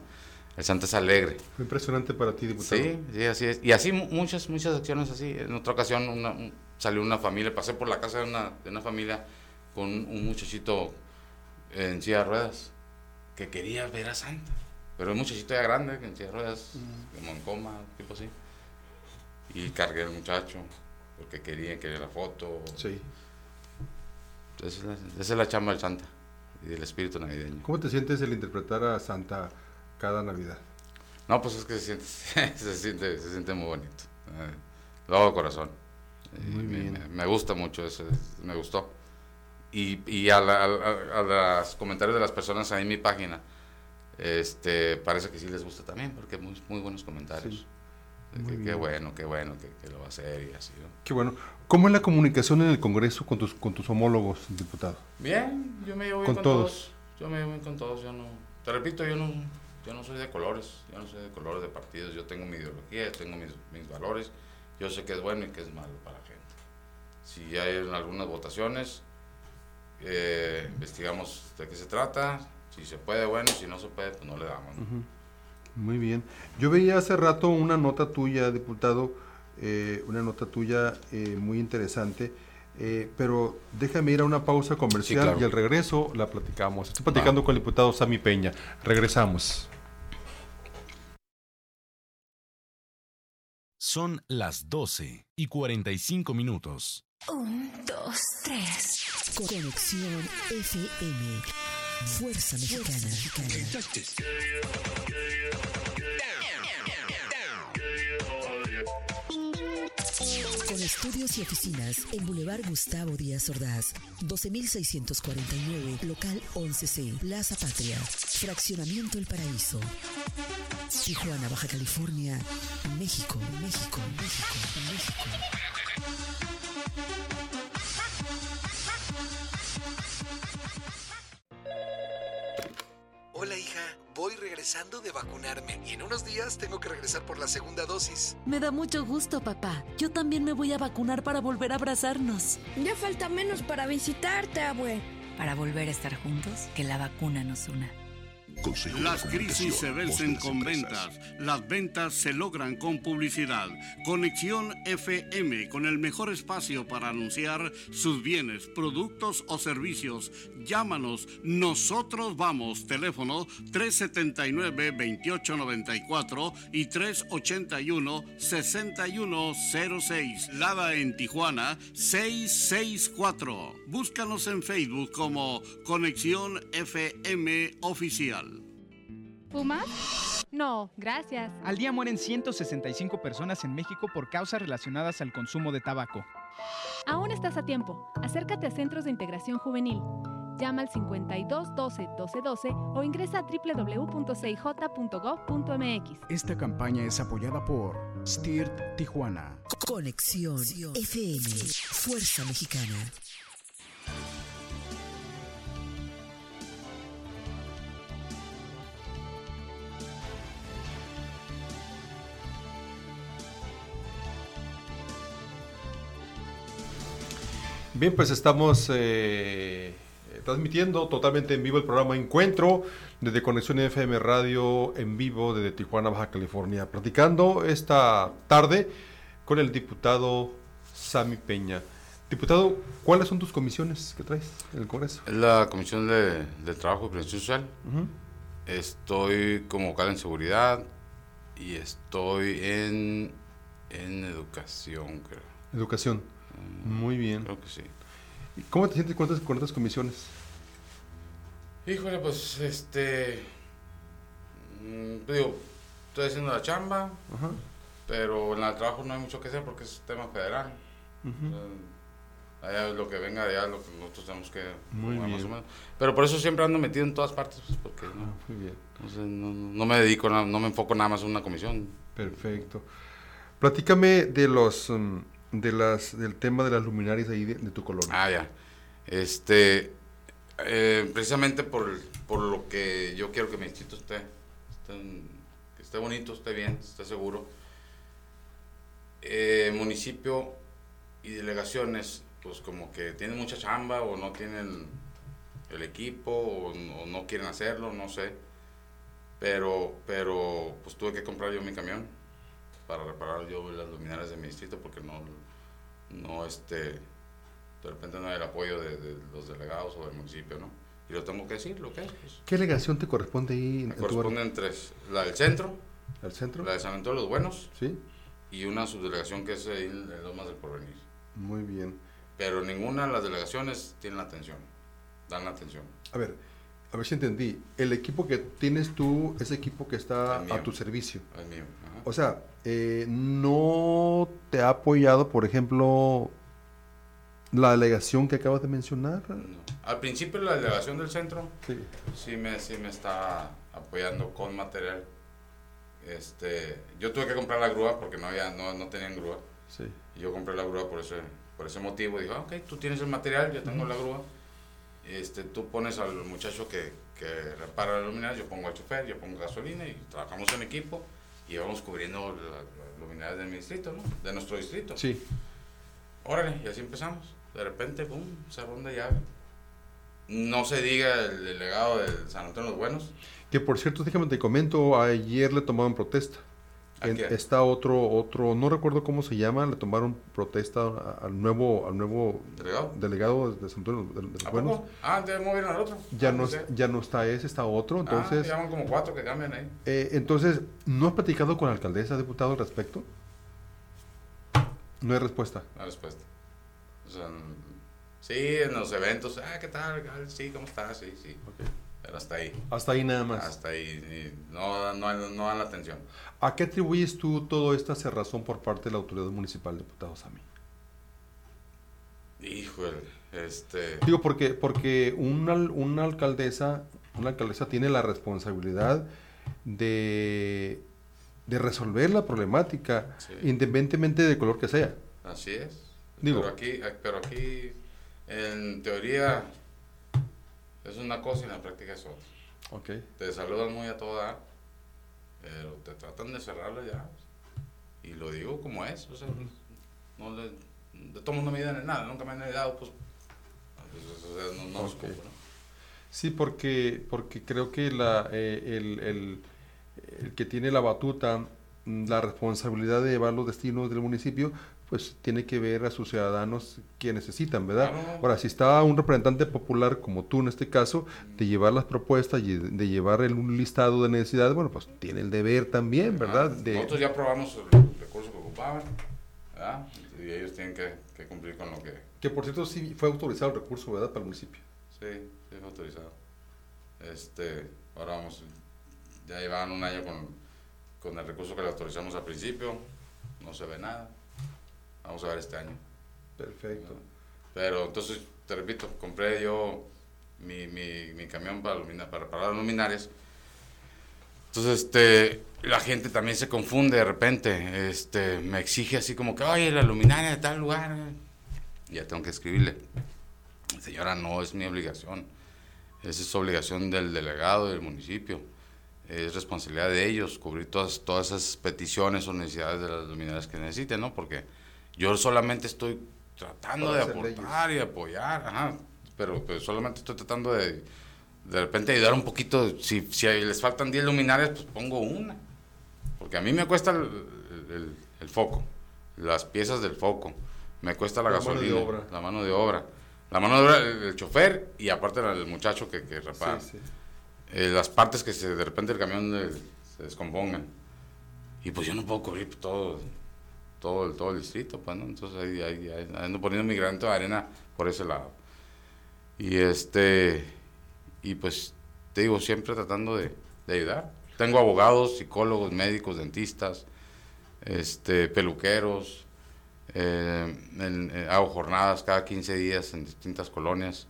El Santa es alegre. Fue impresionante para ti, diputado. Sí, sí, así es. Y así mu- muchas, muchas acciones así. En otra ocasión una- un- salió una familia, pasé por la casa de una, de una familia con un muchachito en silla de ruedas que quería ver a Santa. Pero un muchachito ya grande, que en silla de ruedas, como en coma, tipo así. Y cargué al muchacho porque quería, quería la foto. Sí. Esa es, la, esa es la chamba del Santa y del espíritu navideño. ¿Cómo te sientes el interpretar a Santa cada Navidad? No, pues es que se siente, <laughs> se siente, se siente muy bonito. Eh, lo hago de corazón. Y Muy me, bien. me- me gusta mucho eso, es- me gustó. Y, y a, la- a, a- los comentarios de las personas ahí en mi página, este, parece que sí les gusta también, porque muy, muy buenos comentarios. Sí. Qué bien. bueno, qué bueno que, que lo va a hacer y así, ¿no? Qué bueno. ¿Cómo es la comunicación en el Congreso con tus, con tus homólogos, diputado? Bien, yo me llevo Con bien con, todos. todos. Yo me llevo bien con todos. Yo no, te repito, yo no, yo no soy de colores. Yo no soy de colores de partidos. Yo tengo mi ideología, tengo mis, mis valores. Yo sé qué es bueno y qué es malo para la gente. Si hay algunas votaciones, eh, investigamos de qué se trata. Si se puede, bueno, si no se puede, pues no le damos. Muy bien. Yo veía hace rato una nota tuya, diputado, eh, una nota tuya eh, muy interesante, eh, pero déjame ir a una pausa comercial y al regreso la platicamos. Estoy platicando con el diputado Sami Peña. Regresamos. Son las 12 y 45 minutos. Un, dos, tres. Conexión FM. Fuerza Mexicana. Con estudios y oficinas en Boulevard Gustavo Díaz Ordaz, 12649, local 11C, Plaza Patria, Fraccionamiento El Paraíso. Tijuana, Baja California, México, México, México, México. Hola hija, voy regresando de vacunarme y en unos días tengo que regresar por la segunda dosis. Me da mucho gusto, papá. Yo también me voy a vacunar para volver a abrazarnos. Ya falta menos para visitarte, abue. Para volver a estar juntos, que la vacuna nos una. Las crisis se vencen con ventas, las ventas se logran con publicidad. Conexión FM con el mejor espacio para anunciar sus bienes, productos o servicios. Llámanos, nosotros vamos. Teléfono 379-2894 y 381-6106. Lada en Tijuana 664. Búscanos en Facebook como Conexión FM Oficial. ¿Fumas? No, gracias. Al día mueren 165 personas en México por causas relacionadas al consumo de tabaco. Aún estás a tiempo. Acércate a Centros de Integración Juvenil. Llama al 52 12 12 12 o ingresa a www.cij.gov.mx. Esta campaña es apoyada por STIRT Tijuana. Conexión FM, Fuerza Mexicana. Bien, pues estamos eh, transmitiendo totalmente en vivo el programa Encuentro desde Conexión FM Radio en vivo desde Tijuana, Baja California, platicando esta tarde con el diputado Sami Peña. Diputado, ¿cuáles son tus comisiones que traes en el Congreso? La Comisión de, de Trabajo y Prevención Social. Uh -huh. Estoy como vocal en seguridad y estoy en, en educación, creo. Educación. Muy bien. Creo que sí. ¿Y cómo te sientes con estas, con estas comisiones? Híjole, pues este. Mmm, digo, estoy haciendo la chamba, Ajá. pero en el trabajo no hay mucho que hacer porque es tema federal. Uh -huh. allá lo que venga de allá, lo que nosotros tenemos que. Muy bien. Más o menos. Pero por eso siempre ando metido en todas partes, pues, porque ah, muy bien. Entonces, no, no, me dedico, no, no me enfoco nada más en una comisión. Perfecto. Platícame de los. Um, de las del tema de las luminarias ahí de, tu colonia. Ah, ya. Este, eh, precisamente por, por lo que yo quiero que mi distrito esté, esté, que esté bonito, esté bien, esté seguro. Eh, municipio y delegaciones, pues como que tienen mucha chamba o no tienen el equipo o, o no quieren hacerlo, no sé. Pero, pero pues tuve que comprar yo mi camión para reparar yo las luminarias de mi distrito porque no, no este, de repente no hay el apoyo de, de los delegados o del municipio, ¿no? Y lo tengo que decir, lo que es. Pues. ¿Qué delegación te corresponde ahí? Me corresponden tres, la del centro, ¿El centro? la de San Antonio de los Buenos Sí, y una subdelegación que es ahí en Lomas del Porvenir. muy bien. Pero ninguna de las delegaciones tiene la atención, dan la atención. A ver, a ver si entendí. El equipo que tienes tú es equipo que está El a tu servicio. Es mío. ajá. O sea, eh, ¿no te ha apoyado, por ejemplo, la delegación que acabas de mencionar? No. Al principio la delegación del centro Sí. sí me, sí me está apoyando con material. Este, yo tuve que comprar la grúa porque no, había, no, no tenían grúa. Sí. Yo compré la grúa por ese, por ese motivo. Digo, "Ah, ok, tú tienes el material, yo tengo la grúa. Este, tú pones al muchacho que, que repara la luminaria, yo pongo al chofer, yo pongo gasolina y trabajamos en equipo y vamos cubriendo las luminarias de mi distrito, ¿no? De nuestro distrito. Sí. órale, y así empezamos. De repente, pum, cerrón de llave. No se diga el delegado del San Antonio de los Buenos. Que por cierto, déjame te comento, ayer le tomaron protesta. En, está otro, otro, no recuerdo cómo se llama, le tomaron protesta al nuevo, al nuevo delegado, delegado de San Antonio de, los Buenos. Ah, ya movieron al otro. Ya Ah, no, sé. ya no está ese, está otro. Entonces, Ah, llaman como cuatro que cambian ahí. eh, entonces, ¿no has platicado con la alcaldesa, diputado, al respecto? No hay respuesta. La respuesta. O sea, sí, en los eventos, ah, ¿qué tal? Ah, Sí, ¿cómo estás? Sí, sí. Pero hasta ahí. Hasta ahí nada más. Hasta ahí. No, no, no dan la atención. ¿A qué atribuyes tú toda esta cerrazón por parte de la autoridad municipal, diputado Sami? Híjole, este... Digo, porque, porque una, una alcaldesa, una alcaldesa tiene la responsabilidad de, de resolver la problemática, Sí. independientemente del color que sea. Así es. Digo- Pero aquí, eh, pero aquí, en teoría, es una cosa y en la práctica es otra. Te saludan muy a toda, pero te tratan de cerrarlo ya. Y lo digo como es, o sea, no le, de todo mundo me dicen nada, nunca me han ayudado, pues, o sea, no, no los Ok. culpo, ¿no? Sí, porque, porque creo que la, eh, el, el- el que tiene la batuta, mm, la responsabilidad de llevar los destinos del municipio, pues tiene que ver a sus ciudadanos que necesitan, ¿verdad? Claro. Ahora, si está un representante popular como tú en este caso, de llevar las propuestas y de, llevar el, un listado de necesidades, bueno, pues tiene el deber también, ¿verdad? De, Ah, Nosotros ya probamos el recurso que ocupaban, ¿verdad? Y ellos tienen que, que cumplir con lo que... que por cierto sí fue autorizado el recurso, ¿verdad? Para el municipio. Sí, sí, fue autorizado. Este, ahora vamos, ya llevaban un año con, con el recurso que le autorizamos al principio, no se ve nada. Vamos a ver este año. Perfecto. Pero entonces, te repito, compré yo mi, mi, mi camión para, ilumina- para reparar luminarias. Entonces, este, la gente también se confunde de repente. Este, me exige así como que, oye, la luminaria de tal lugar. Ya tengo que escribirle. Señora, no es mi obligación. Esa es obligación del delegado del municipio. Es responsabilidad de ellos cubrir todas, todas esas peticiones o necesidades de las luminarias que necesiten, ¿no? Porque yo solamente estoy tratando de aportar y apoyar, ajá, pero, solamente estoy tratando de de repente ayudar un poquito. Si, si les faltan 10 luminarias, pues pongo una. Porque a mí me cuesta el, el- el foco, las piezas del foco, me cuesta la, gasolina, la mano de obra. La mano de obra del chofer y aparte del muchacho que, que repara. Sí, sí. Eh, las partes que se, de repente el camión eh, se descompongan. Y pues yo no puedo cubrir todo, todo, el, todo el distrito, pues, ¿no? Entonces ahí, ahí- ahí ando poniendo mi granito de arena por ese lado. Y este, y pues te digo, siempre tratando de, de ayudar. Tengo abogados, psicólogos, médicos, dentistas, este, peluqueros, eh, en- eh, hago jornadas cada 15 días en distintas colonias,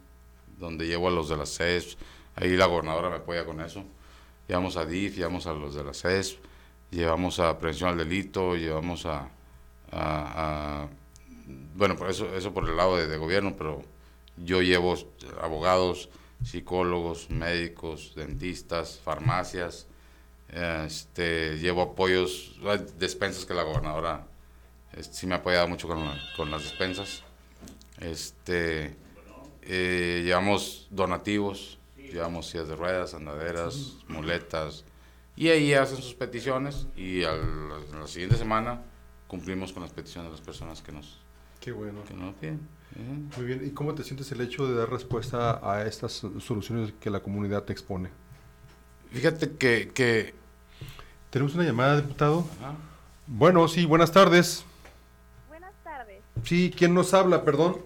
donde llevo a los de la CES, ahí la gobernadora me apoya con eso. Llevamos a DIF, llevamos a los de la CES, llevamos a prevención al delito, llevamos a, bueno, por eso, eso por el lado de, gobierno, pero yo llevo abogados, psicólogos, médicos, dentistas, farmacias, este, llevo apoyos, despensas que la gobernadora este, sí me ha apoyado mucho con, con las despensas. Este, eh, llevamos donativos, llevamos sillas de ruedas, andaderas, muletas, y ahí hacen sus peticiones y al- la siguiente semana cumplimos con las peticiones de las personas que nos, Qué bueno. que nos piden. Muy bien. ¿Y cómo te sientes el hecho de dar respuesta a estas soluciones que la comunidad te expone? Fíjate que... que ¿Tenemos una llamada, diputado? Ajá. Bueno, sí, buenas tardes. Buenas tardes. Sí, ¿quién nos habla, perdón?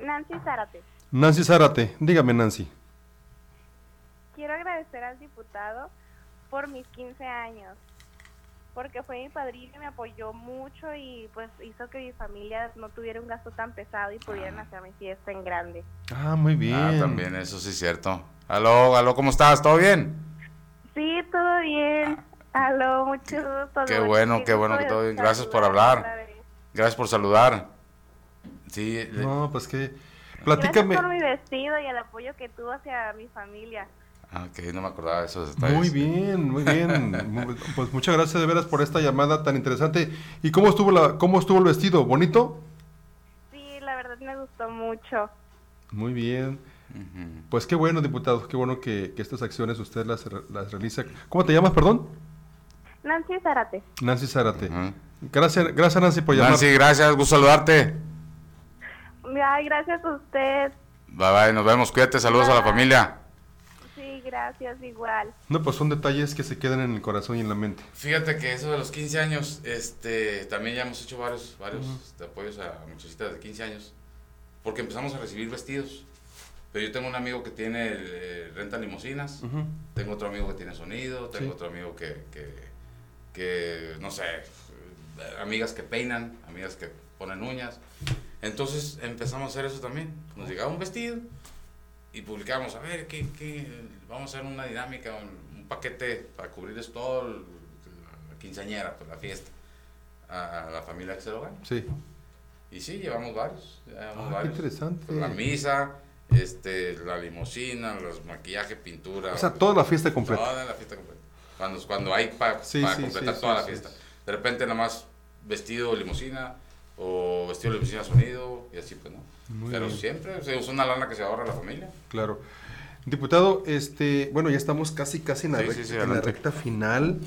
Nancy Zárate. Nancy Zárate. Dígame, Nancy. Quiero agradecer al diputado por mis 15 años, porque fue mi padrino y me apoyó mucho y pues hizo que mi familia no tuviera un gasto tan pesado y pudieran hacer mi fiesta en grande. Ah, muy bien. Ah, también, eso sí es cierto. Aló, aló, ¿cómo estás? ¿Todo bien? Sí, todo bien. Aló, mucho gusto. Qué bueno, qué bueno que todo bien. Gracias por saludar hablar. Gracias por saludar. Sí, No, pues que... Gracias Platícame. por mi vestido y el apoyo que tuvo hacia mi familia. Ah, ok, no me acordaba de esos detalles. Muy bien, muy bien. pues muchas gracias de veras por esta llamada tan interesante. ¿Y cómo estuvo la, cómo estuvo el vestido? ¿Bonito? Sí, la verdad me gustó mucho. Muy bien. Pues qué bueno, diputado, qué bueno que, estas acciones usted las, las realiza. ¿Cómo te llamas, perdón? Nancy Zárate. Nancy Zárate. Gracias, gracias Nancy por llamar. Nancy, gracias, gusto saludarte. Ay, gracias a usted. Bye bye, nos vemos, cuídate, saludos a la familia. Sí, gracias, igual. No, pues son detalles que se quedan en el corazón y en la mente. Fíjate que eso de los 15 años, este, también ya hemos hecho varios, varios este, apoyos a muchachitas de 15 años, porque empezamos a recibir vestidos. Pero yo tengo un amigo que tiene eh, renta limosinas, tengo otro amigo que tiene sonido, tengo otro amigo que, que, que, no sé, amigas que peinan, amigas que ponen uñas. Entonces empezamos a hacer eso también. Nos llegaba un vestido y publicamos, a ver, ¿qué, qué? vamos a hacer una dinámica, un, paquete para cubrir esto todo, la quinceañera, pues, la fiesta, a, la familia que se lo. Sí. Y sí, llevamos varios. Llevamos ah, varios. interesante. La misa, este, la limusina, los maquillaje, pintura. O sea, toda la fiesta completa. Toda la fiesta completa. Cuando, cuando hay para completar toda la fiesta. De repente nada más vestido limusina o vestido limusina sonido y así pues no. Pero siempre se usa una lana que se ahorra la familia. Claro. Diputado, este, bueno, ya estamos casi casi en la, recta, en la recta final.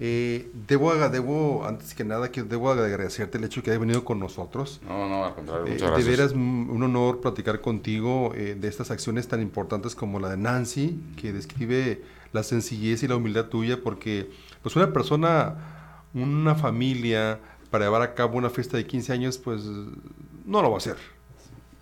Eh, debo, debo, antes que nada, que debo agradecerte el hecho de que hayas venido con nosotros. No, no, al contrario, eh, muchas gracias. De veras, un honor platicar contigo eh, de estas acciones tan importantes como la de Nancy, que describe la sencillez y la humildad tuya, porque pues una persona, una familia, para llevar a cabo una fiesta de 15 años, pues no lo va a hacer.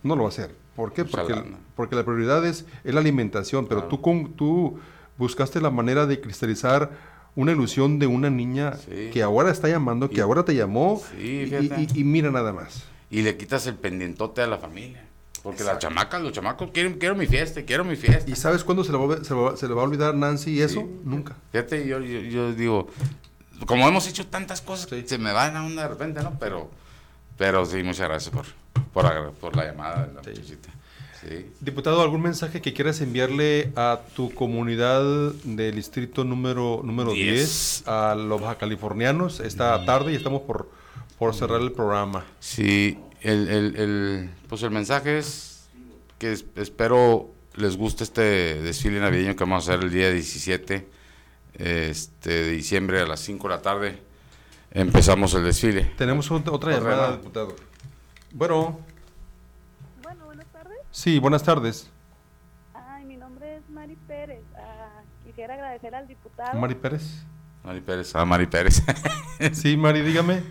No lo va a hacer. ¿Por qué? Porque, porque la prioridad es, la alimentación, pero tú, tú buscaste la manera de cristalizar una ilusión de una niña que ahora está llamando, que ahora te llamó y, mira nada más. Y le quitas el pendientote a la familia. Porque las chamacas, los chamacos quieren, quiero mi fiesta, quiero mi fiesta. ¿Y sabes cuándo se le va, se, le va a olvidar Nancy eso? Nunca. Fíjate, yo, yo, digo, como hemos hecho tantas cosas, se me van a una de repente, ¿no? Pero, pero sí, muchas gracias por, por, por la llamada de la muchachita. Diputado, ¿algún mensaje que quieras enviarle a tu comunidad del distrito número, número 10, a los californianos esta tarde y estamos por, por cerrar el programa? Sí, el, el, el, pues el mensaje es que espero les guste este desfile navideño que vamos a hacer el día 17 este, de diciembre a las 5 de la tarde. Empezamos el desfile. Tenemos otra llamada, diputado. Bueno. Sí, buenas tardes. Ay, mi nombre es Mari Pérez. Ah, quisiera agradecer al diputado. Mari Pérez. Mari Pérez, ah, Mari Pérez. <laughs> sí, Mari, dígame.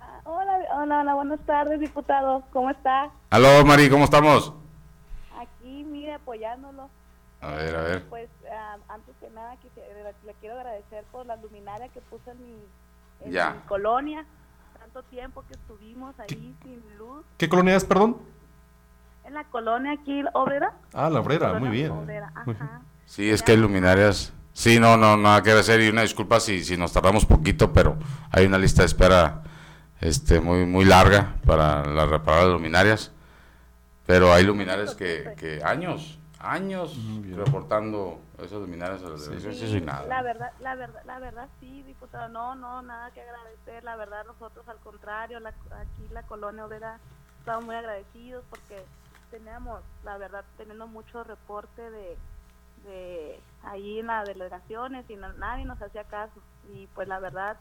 Ah, hola, hola, hola, buenas tardes, diputado. ¿Cómo está? Aló, Mari, ¿cómo estamos? Aquí, mire, apoyándolo. A ver, a ver. Pues, antes que nada, le quiero agradecer por la luminaria que puso en mi, en mi colonia. Tanto tiempo que estuvimos ahí sin luz. ¿Qué colonia es, perdón? En la colonia aquí, Obrera. Ah, la Obrera, muy bien. Sí, es que hay luminarias. Sí, no, no, nada que hacer y una disculpa si, si nos tardamos poquito, pero hay una lista de espera este, muy, muy larga para la reparar las luminarias. Pero hay luminarias que, que años, años reportando esas luminarias a las sí, nada. La verdad, la verdad, la verdad sí, diputado, no, no, nada que agradecer. La verdad nosotros al contrario, aquí la colonia obrera estamos muy agradecidos porque teníamos, la verdad, teniendo mucho reporte de, de ahí en las delegaciones y nadie nos hacía caso. Y pues la verdad,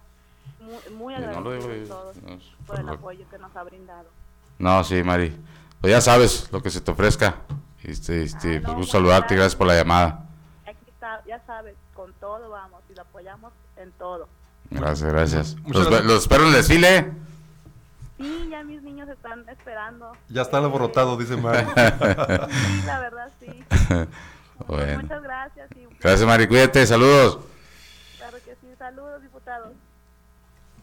muy, muy agradecidos todos por el apoyo que nos ha brindado. No, sí, Mari. Pues ya sabes lo que se te ofrezca. Este, este, ah, pues saludarte y gracias por la llamada. Aquí está, ya sabes, con todo vamos y lo apoyamos en todo. Gracias, gracias. Los, los espero en el desfile. Sí, ya mis niños están esperando. Ya están alborotados, dice Mari. <laughs> sí, la verdad, sí. <laughs> Bueno. Muchas gracias. Gracias, Mari. Cuídate. Saludos. Claro que sí. Saludos, diputados.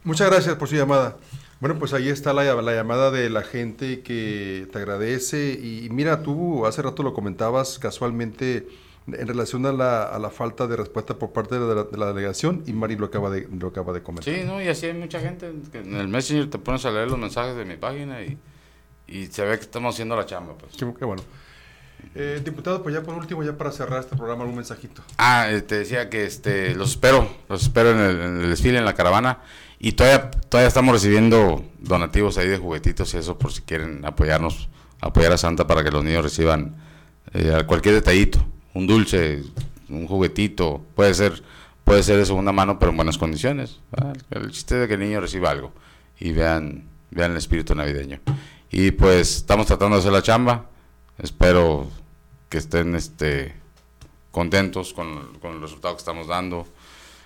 Muchas gracias por su llamada. Bueno, pues ahí está la, la, llamada de la gente que te agradece. Y mira, tú hace rato lo comentabas casualmente en relación a la, a la falta de respuesta por parte de la, de la, delegación y Mari lo acaba de, lo acaba de comentar. Sí, no, y así hay mucha gente que en el Messenger te pones a leer los mensajes de mi página y, y se ve que estamos haciendo la chamba. Pues. Qué, bueno. Eh, diputado, pues ya por último, ya para cerrar este programa, un mensajito. Ah, eh, te decía que este, los espero, los espero en el, en el desfile, en la caravana. Y todavía, todavía estamos recibiendo donativos ahí de juguetitos y eso por si quieren apoyarnos, apoyar a Santa para que los niños reciban eh, cualquier detallito, un dulce, un juguetito, puede ser, puede ser de segunda mano, pero en buenas condiciones. ¿verdad? El chiste de que el niño reciba algo y vean, vean el espíritu navideño. Y pues estamos tratando de hacer la chamba. Espero que estén este contentos con, con el resultado que estamos dando.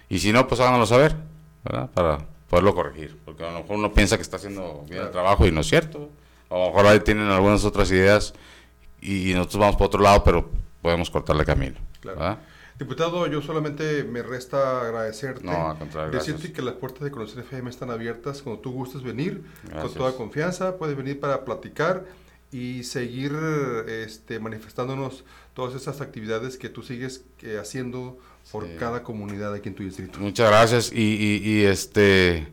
Y si no, pues háganoslo saber, ¿verdad? Para poderlo corregir. Porque a lo mejor uno piensa que está haciendo bien el trabajo y no es cierto. A lo mejor ahí tienen algunas otras ideas y, nosotros vamos por otro lado, pero podemos cortarle camino. Claro. ¿verdad? Diputado, yo solamente me resta agradecerte. No, al contrario, Decirte gracias. que las puertas de Conexión FM están abiertas cuando tú gustes venir, con Gracias. toda confianza. Puedes venir para platicar y seguir este, manifestándonos todas esas actividades que tú sigues eh, haciendo por Sí. cada comunidad aquí en tu distrito. Muchas gracias. Y, y, y, este,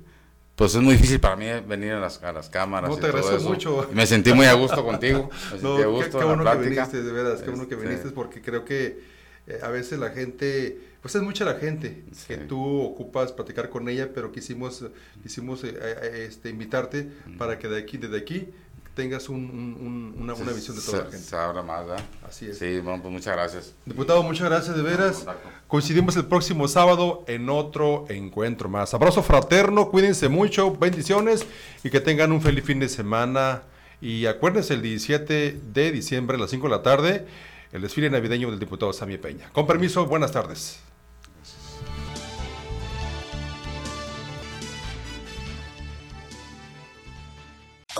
pues es muy difícil para mí venir a las, a las cámaras. No, y te todo agradezco eso. mucho. Me sentí muy a gusto contigo. Me <laughs> No, sentí a qué- gusto qué, la bueno que plática. viniste, de veras, qué bueno que Este, viniste porque creo que eh, a veces la gente, pues es mucha la gente que tú ocupas platicar con ella, pero quisimos, quisimos eh, eh, este, invitarte para que de aquí, desde aquí, tengas un- un- un- una, se- visión de toda se- la gente. Se abra más, ¿verdad? Así es. Sí, bueno, pues muchas gracias. Diputado, muchas gracias de veras. Coincidimos el próximo sábado en otro encuentro más. Abrazo fraterno, cuídense mucho, bendiciones y que tengan un feliz fin de semana. Y acuérdense, el 17 de diciembre a las 5 de la tarde, el desfile navideño del diputado Sammy Peña. Con permiso, buenas tardes.